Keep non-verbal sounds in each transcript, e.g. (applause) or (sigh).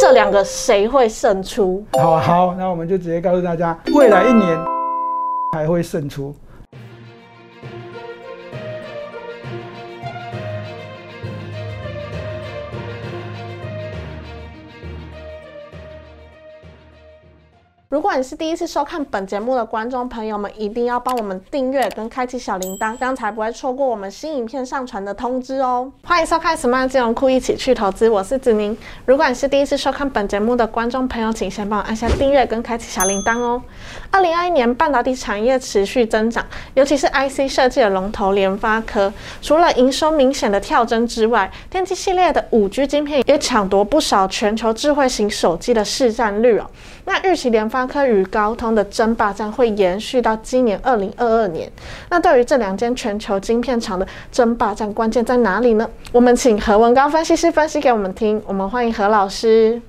这两个谁会胜出？好好，那我们就直接告诉大家，未来一年还会胜出。如果你是第一次收看本节目的观众朋友们，一定要帮我们订阅跟开启小铃铛，这样才不会错过我们新影片上传的通知哦。欢迎收看 Smart 金融库，一起去投资，我是子宁。如果你是第一次收看本节目的观众朋友，请先帮我按下订阅跟开启小铃铛哦。二零二一年半导体产业持续增长，尤其是 IC 设计的龙头联发科，除了营收明显的跳增之外，电机系列的五 G 晶片也抢夺不少全球智慧型手机的市占率哦。那预期联发科与高通的争霸战会延续到今年二零二二年。那对于这两间全球晶片厂的争霸战，关键在哪里呢？我们请何文高分析师分析给我们听。我们欢迎何老师。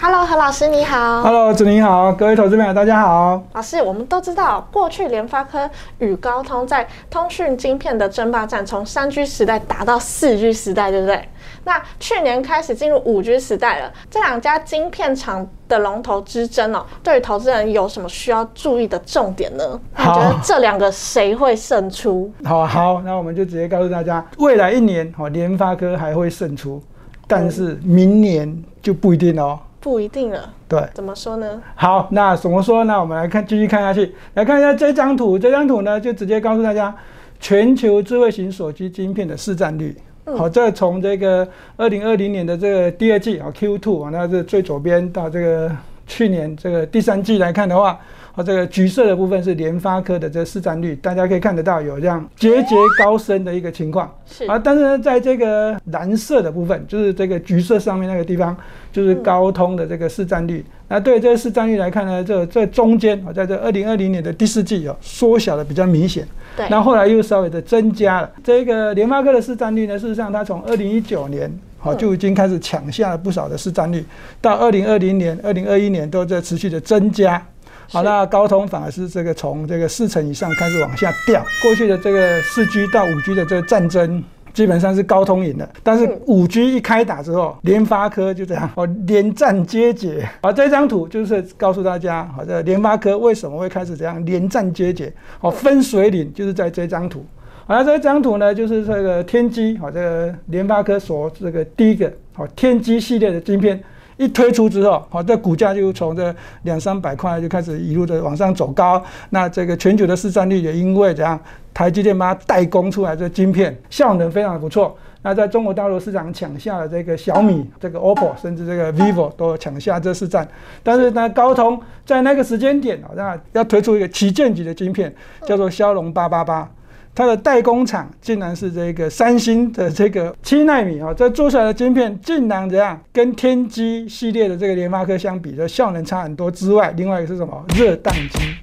Hello，何老师你好。Hello，子宁好，各位投资朋友大家好。老师，我们都知道，过去联发科与高通在通讯晶片的争霸战，从三 G 时代打到四 G 时代，对不对？那去年开始进入五 G 时代了，这两家晶片厂的龙头之争哦，对于投资人有什么需要注意的重点呢？你觉得这两个谁会胜出？好好，那我们就直接告诉大家，未来一年哦，联发科还会胜出，但是明年就不一定哦。不一定了，对，怎么说呢？好，那怎么说呢？我们来看，继续看下去，来看一下这张图。这张图呢，就直接告诉大家全球智慧型手机晶片的市占率。好，这从这个二零二零年的这个第二季啊 Q two 啊，那是最左边到这个去年这个第三季来看的话，啊，这个橘色的部分是联发科的这个市占率，大家可以看得到有这样节节高升的一个情况。是啊，但是呢，在这个蓝色的部分，就是这个橘色上面那个地方，就是高通的这个市占率。那对这个市占率来看呢，这这中间啊，在这二零二零年的第四季哦，缩小的比较明显。对，那后来又稍微的增加了。这个联发科的市占率呢，事实上它从二零一九年好就已经开始抢下了不少的市占率，到二零二零年、二零二一年都在持续的增加。好，那高通反而是这个从这个四成以上开始往下掉。过去的这个四 G 到五 G 的这个战争。基本上是高通赢的，但是五 G 一开打之后，联发科就这样哦，连战皆捷。好，这张图就是告诉大家，好，这联发科为什么会开始这样连战皆捷？哦，分水岭就是在这张图。好，那这张图呢，就是这个天玑，好，这个联发科所这个第一个好天玑系列的晶片。一推出之后，好，这股价就从这两三百块就开始一路的往上走高。那这个全球的市占率也因为怎样，台积电把它代工出来这晶片效能非常的不错。那在中国大陆市场抢下了这个小米、(coughs) 这个 OPPO，甚至这个 vivo 都抢下这市占。但是呢，高通在那个时间点啊，那要推出一个旗舰级的晶片，叫做骁龙八八八。它的代工厂竟然是这个三星的这个七纳米啊，这做出来的晶片竟然怎样跟天玑系列的这个联发科相比，的效能差很多之外，另外一个是什么？热宕机。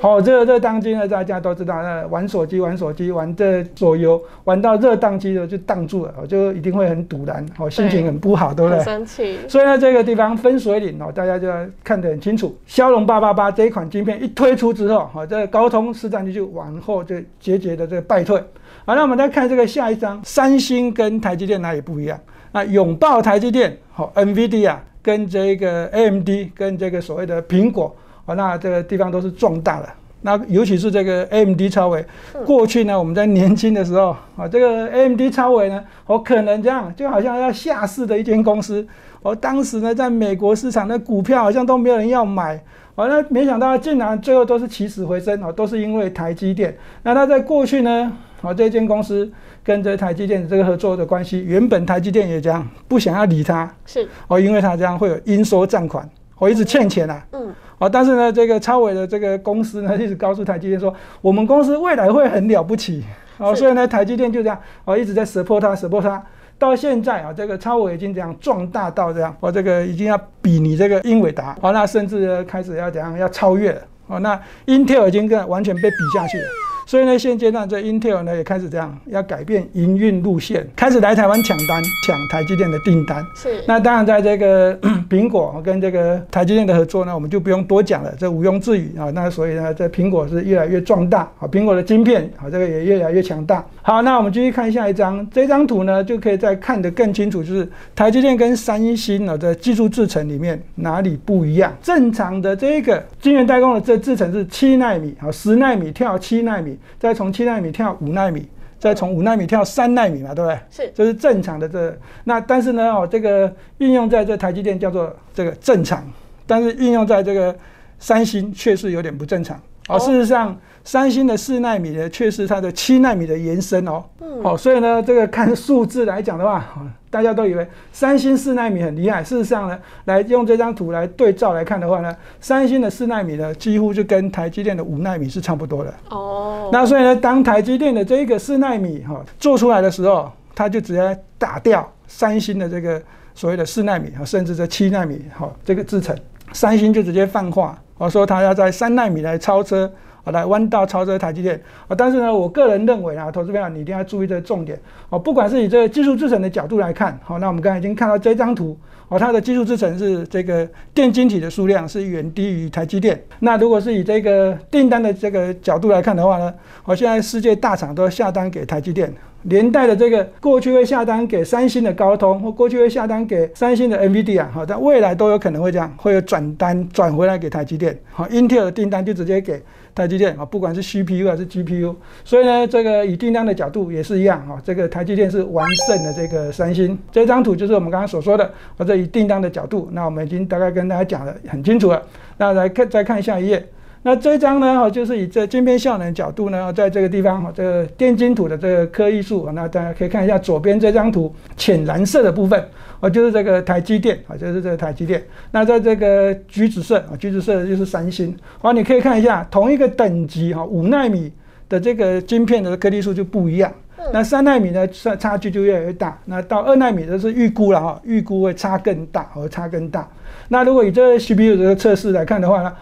好，这个热宕机呢，大家都知道，那玩手机、玩手机、玩这手游，玩到热宕机了就宕住了，就一定会很堵然，哦，心情很不好，对不对？生气。所以呢，这个地方分水岭哦，大家就要看得很清楚。骁龙八八八这一款晶片一推出之后，好，这个高通市占率就往后就节节的这个败退。好，那我们再看这个下一张，三星跟台积电哪里不一样？那拥抱台积电，好，NVIDIA 跟这个 AMD 跟这个所谓的苹果。哦，那这个地方都是壮大的。那尤其是这个 AMD 超微，过去呢，我们在年轻的时候啊，这个 AMD 超微呢，我可能这样，就好像要下市的一间公司。我，当时呢，在美国市场的股票好像都没有人要买。哦，了没想到竟然最后都是起死回生哦，都是因为台积电。那它在过去呢，哦，这间公司跟这台积电这个合作的关系，原本台积电也这样不想要理它，是哦，因为它这样会有应收账款，我一直欠钱啊。嗯。啊，但是呢，这个超伟的这个公司呢，一直告诉台积电说，我们公司未来会很了不起。哦，所以呢，台积电就这样，哦，一直在 support 它，support 它。到现在啊，这个超伟已经这样壮大到这样，我这个已经要比你这个英伟达，哦，那甚至呢开始要怎样要超越了。哦，那 Intel 已经跟完全被比下去了。所以呢，现阶段这 Intel 呢也开始这样要改变营运路线，开始来台湾抢单，抢台积电的订单。是。那当然，在这个 (coughs) 苹果跟这个台积电的合作呢，我们就不用多讲了，这毋庸置疑啊。那所以呢，这苹果是越来越壮大啊，苹果的晶片啊，这个也越来越强大。好，那我们继续看下一张，这张图呢就可以再看得更清楚，就是台积电跟三星呢在技术制程里面哪里不一样。正常的这个晶圆代工的这制程是七纳米，好，十纳米跳七纳米，再从七纳米跳五纳米，再从五纳米跳三纳米嘛，对不对？是，这是正常的这。那但是呢，哦，这个运用在这台积电叫做这个正常，但是运用在这个三星却是有点不正常。哦，事实上。三星的四纳米呢，却是它的七纳米的延伸哦。嗯。好，所以呢，这个看数字来讲的话，大家都以为三星四纳米很厉害。事实上呢，来用这张图来对照来看的话呢，三星的四纳米呢，几乎就跟台积电的五纳米是差不多的。哦。那所以呢，当台积电的这一个四纳米哈做出来的时候，它就直接打掉三星的这个所谓的四纳米啊，甚至这七纳米哈这个制程，三星就直接放话，我说他要在三纳米来超车。啊，来弯道超车台积电啊！但是呢，我个人认为啊，投资朋友你一定要注意这个重点哦。不管是以这个技术制程的角度来看，好，那我们刚才已经看到这张图哦，它的技术制程是这个电晶体的数量是远低于台积电。那如果是以这个订单的这个角度来看的话呢，我现在世界大厂都下单给台积电，连带的这个过去会下单给三星的高通，或过去会下单给三星的 NVIDIA，好，在未来都有可能会这样，会有转单转回来给台积电。好，Intel 的订单就直接给。台积电啊，不管是 CPU 还是 GPU，所以呢，这个以订单的角度也是一样啊。这个台积电是完胜的这个三星。这张图就是我们刚刚所说的，或者以订单的角度，那我们已经大概跟大家讲的很清楚了。那来看再看下一页。那这张呢，哈，就是以这晶片效能角度呢，在这个地方哈，这个电晶土的这个颗粒数，那大家可以看一下左边这张图，浅蓝色的部分，哦，就是这个台积电，啊，就是这个台积电。那在这个橘子色，啊，橘子色的就是三星。好，你可以看一下，同一个等级哈，五纳米的这个晶片的颗粒数就不一样。那三纳米呢，差差距就越来越大。那到二纳米的是预估了哈，预估会差更大，和差更大。那如果以这 CPU 这个测试来看的话呢？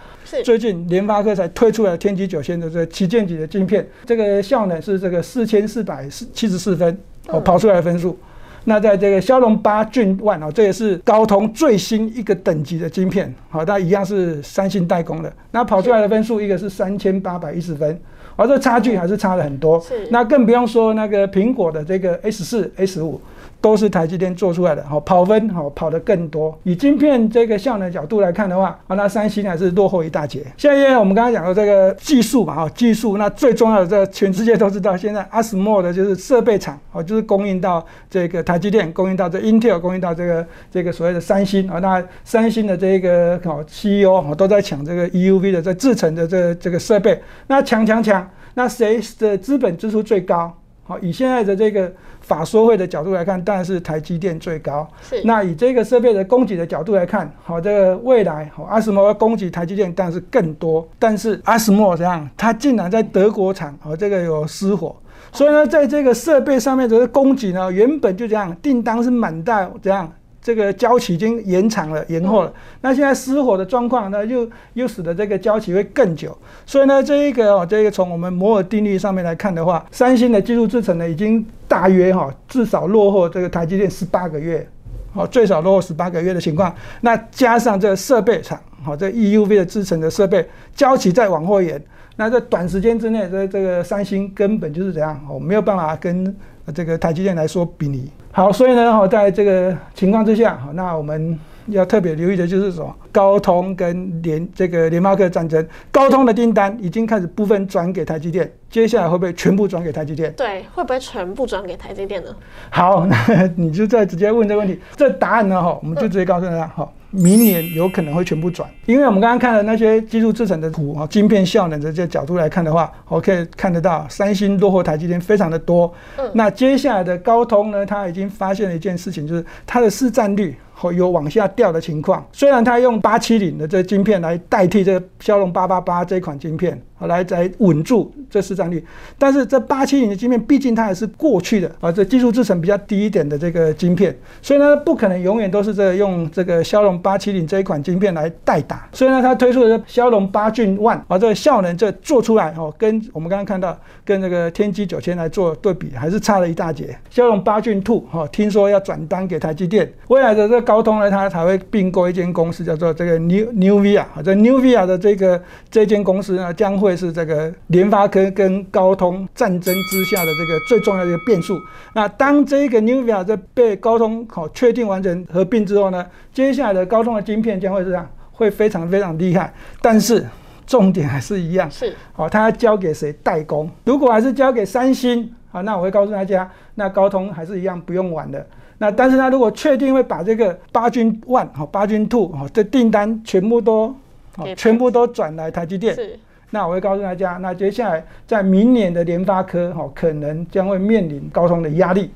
最近联发科才推出了天玑九千的这个旗舰级的晶片，这个效能是这个四千四百七十四分哦，跑出来的分数。那在这个骁龙八骏 One 哦，这也是高通最新一个等级的晶片，好，它一样是三星代工的。那跑出来的分数，一个是三千八百一十分，而这差距还是差了很多。是。那更不用说那个苹果的这个 S 四、S 五。都是台积电做出来的，好跑分好跑得更多。以晶片这个效能角度来看的话，啊，那三星还是落后一大截。下一页我们刚刚讲的这个技术嘛，哈，技术那最重要的，在全世界都知道，现在 ASML 的就是设备厂，哦，就是供应到这个台积电，供应到这 Intel，供应到这个这个所谓的三星啊。那三星的这个好 CEO 哦都在抢这个 EUV 的这制程的这这个设备，那抢抢抢，那谁的资本支出最高？好，以现在的这个。法说会的角度来看，当然是台积电最高。是。那以这个设备的供给的角度来看，好，这个未来好，阿斯莫供给台积电当然是更多。但是阿斯莫这样，它竟然在德国厂，和，这个有失火。所以呢，在这个设备上面的供给呢，原本就这样，订单是满到这样。这个交期已经延长了、延后了。那现在失火的状况呢，又又使得这个交期会更久。所以呢，这一个哦，这个从我们摩尔定律上面来看的话，三星的技术制程呢，已经大约哈至少落后这个台积电十八个月，哦，最少落后十八个月的情况。那加上这个设备厂，好，这 EUV 的制程的设备交期再往后延，那在短时间之内，这这个三星根本就是怎样，哦，没有办法跟这个台积电来说比拟。好，所以呢，哈，在这个情况之下，哈，那我们要特别留意的就是说，高通跟联这个联发科战争，高通的订单已经开始部分转给台积电，接下来会不会全部转给台积电？对，会不会全部转给台积电呢？好，那你就再直接问这个问题，这答案呢，哈，我们就直接告诉大家，哈。明年有可能会全部转，因为我们刚刚看了那些技术制成的图啊，晶片效能的这角度来看的话，我可以看得到三星落后台积电非常的多。嗯，那接下来的高通呢，它已经发现了一件事情，就是它的市占率。哦有往下掉的情况。虽然它用八七零的这晶片来代替这个骁龙八八八这款晶片，啊来来稳住这市占率，但是这八七零的晶片毕竟它还是过去的啊，这技术制程比较低一点的这个晶片，所以呢不可能永远都是这用这个骁龙八七零这一款晶片来代打。所以呢它推出的骁龙八骏 One 啊，这个效能这做出来哦，跟我们刚刚看到跟这个天玑九千来做对比，还是差了一大截。骁龙八骏 Two 哈，听说要转单给台积电，未来的这个高通呢，它才会并购一间公司，叫做这个 New NewVIA 啊，这 NewVIA 的这个这间公司呢，将会是这个联发科跟高通战争之下的这个最重要的一个变数。那当这个 Nuvia 在被高通好确定完成合并之后呢，接下来的高通的晶片将会是这样，会非常非常厉害。但是重点还是一样，是好，它要交给谁代工？如果还是交给三星，好，那我会告诉大家，那高通还是一样不用玩的。那但是他如果确定会把这个八军 One 好八军 Two 好这订单全部都好全部都转来台积电，是那我会告诉大家，那接下来在明年的联发科哈可能将会面临高通的压力。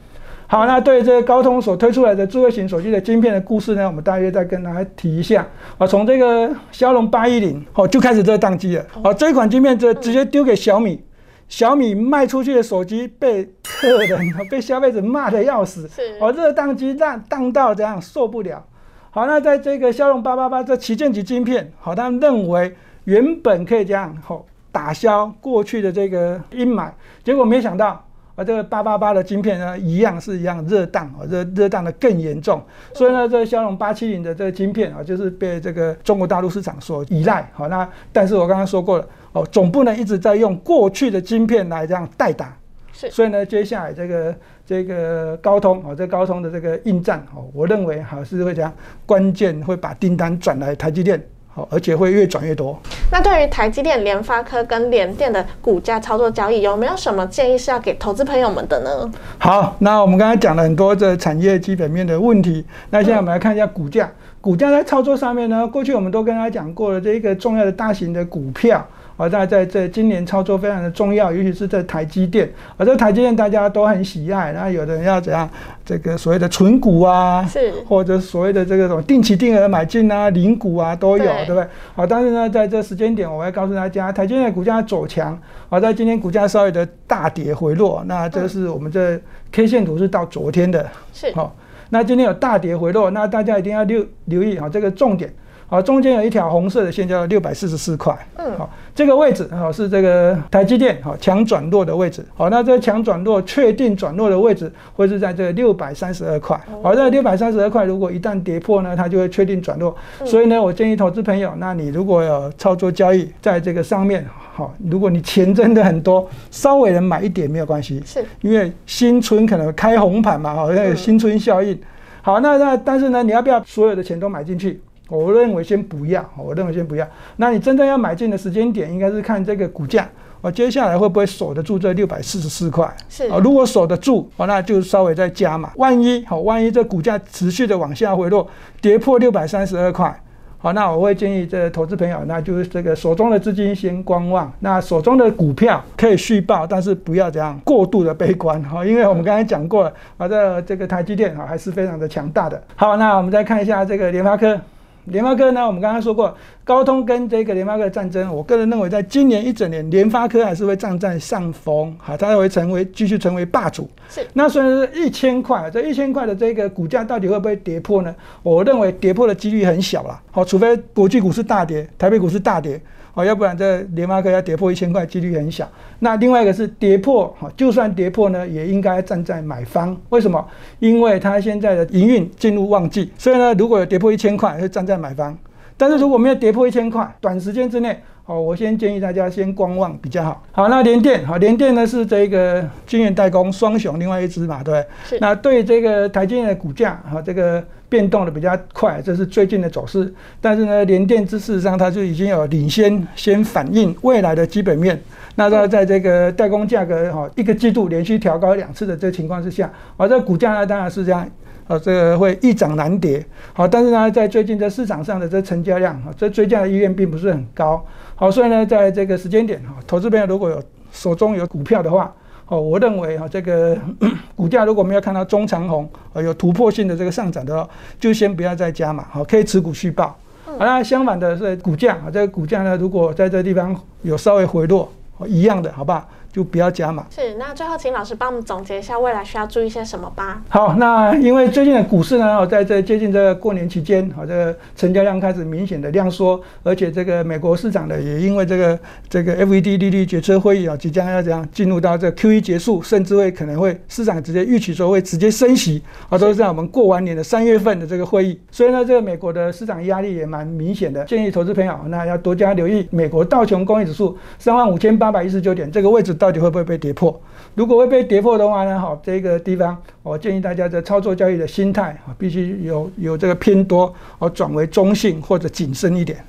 好，那对这个高通所推出来的智慧型手机的晶片的故事呢，我们大约再跟大家提一下。啊，从这个骁龙八一零哦就开始这个宕机了。哦，这一款晶片这直接丢给小米，小米卖出去的手机被客人 (laughs) 被消费者骂的要死。是哦，这个宕机宕宕到这样受不了。好，那在这个骁龙八八八这旗舰级晶片，好，他们认为原本可以这样哦、打消过去的这个阴霾，结果没想到。啊，这个八八八的晶片呢，一样是一样热宕啊，热热宕的更严重。所以呢，这个骁龙八七零的这个晶片啊，就是被这个中国大陆市场所依赖。好，那但是我刚刚说过了，哦，总不能一直在用过去的晶片来这样代打。是所以呢，接下来这个这个高通哦，这高通的这个应战哦，我认为还是会这样，关键会把订单转来台积电，好，而且会越转越多。那对于台积电、联发科跟联电的股价操作交易，有没有什么建议是要给投资朋友们的呢？好，那我们刚才讲了很多的产业基本面的问题，那现在我们来看一下股价。股价在操作上面呢，过去我们都跟大家讲过了，这一个重要的大型的股票。啊，在在这今年操作非常的重要，尤其是在台积电，而这台积电大家都很喜爱，那有的人要怎样，这个所谓的纯股啊，是或者所谓的这个什么定期定额买进啊、零股啊都有，对对不对？好，但是呢，在这时间点，我会告诉大家，台积电的股价走强，好，在今天股价稍微的大跌回落，那这是我们这 K 线图是到昨天的，是好，那今天有大跌回落，那大家一定要留留意啊，这个重点。好，中间有一条红色的线叫六百四十四块，嗯。好，这个位置好是这个台积电好强转弱的位置，好，那这强转弱确定转弱的位置会是在这个六百三十二块，好，在六百三十二块如果一旦跌破呢，它就会确定转弱，所以呢，我建议投资朋友，那你如果有操作交易在这个上面，好，如果你钱真的很多，稍微能买一点没有关系，是。因为新春可能开红盘嘛，好，那有新春效应。好，那那但是呢，你要不要所有的钱都买进去？我认为先不要，我认为先不要。那你真正要买进的时间点，应该是看这个股价，我，接下来会不会守得住这六百四十四块？是啊，如果守得住，哦，那就稍微再加嘛。万一好，万一这股价持续的往下回落，跌破六百三十二块。好，那我会建议这投资朋友，那就是这个手中的资金先观望，那手中的股票可以续报，但是不要这样过度的悲观哈，因为我们刚才讲过了，啊，这这个台积电哈还是非常的强大的。好，那我们再看一下这个联发科。联发科呢，我们刚刚说过，高通跟这个联发科的战争，我个人认为，在今年一整年，联发科还是会站在上风，哈，它会成为继续成为霸主。是那虽然是一千块，这一千块的这个股价到底会不会跌破呢？我认为跌破的几率很小啦。好，除非国际股市大跌，台北股市大跌，好，要不然这联发科要跌破一千块几率很小。那另外一个是跌破，哈，就算跌破呢，也应该站在买方。为什么？因为它现在的营运进入旺季，所以呢，如果有跌破一千块，会站在买方。但是如果没有跌破一千块，短时间之内，好，我先建议大家先观望比较好。好，那联电，好，联电呢是这个晶圆代工双雄，另外一支嘛，对不对？是那对这个台积电的股价，哈，这个变动的比较快，这是最近的走势。但是呢，联电之事实上它就已经有领先，先反映未来的基本面。那它在这个代工价格哈一个季度连续调高两次的这个情况之下，而这个股价呢当然是这样。啊，这个会一涨难跌，好，但是呢，在最近在市场上的这成交量啊，这追加的意愿并不是很高，好，所以呢，在这个时间点哈，投资朋友如果有手中有股票的话，哦，我认为哈，这个 (clears throat) 股价如果没有看到中长红，呃，有突破性的这个上涨的话，就先不要再加嘛，好，可以持股续报。好，那相反的是股价啊，这个股价呢，如果在这个地方有稍微回落，一样的，好不好？就不要加码。是，那最后请老师帮我们总结一下未来需要注意些什么吧。好，那因为最近的股市呢，在这接近这个过年期间，好，这个成交量开始明显的量缩，而且这个美国市场呢，也因为这个这个 FED 利率决策会议啊，即将要这样进入到这 QE 结束，甚至会可能会市场直接预期说会直接升息啊，都是在我们过完年的三月份的这个会议。所以呢，这个美国的市场压力也蛮明显的，建议投资朋友那要多加留意美国道琼工业指数三万五千八百一十九点这个位置到底会不会被跌破。如果会被跌破的话呢？好，这个地方我建议大家的操作交易的心态啊，必须有有这个偏多，而转为中性或者谨慎一点。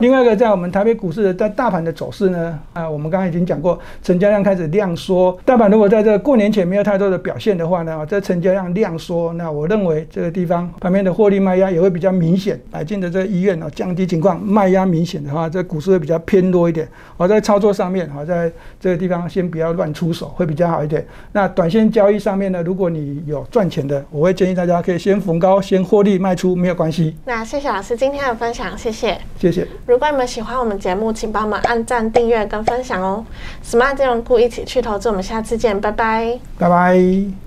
另外一个，在我们台北股市的在大盘的走势呢，啊，我们刚刚已经讲过，成交量开始量缩。大盘如果在这过年前没有太多的表现的话呢，这成交量量缩，那我认为这个地方旁边的获利卖压也会比较明显。买进的这个意愿呢，降低情况，卖压明显的话，这股市会比较偏多一点。我在操作上面，好，在这个地方先不要乱出手，会比较好一点。那短线交易上面呢，如果你有赚钱的，我会建议大家可以先逢高先获利卖出，没有关系。那谢谢老师今天的分享，谢谢，谢谢。如果你们喜欢我们节目，请帮我们按赞、订阅跟分享哦。Smart 金融库一起去投资，我们下次见，拜拜，拜拜。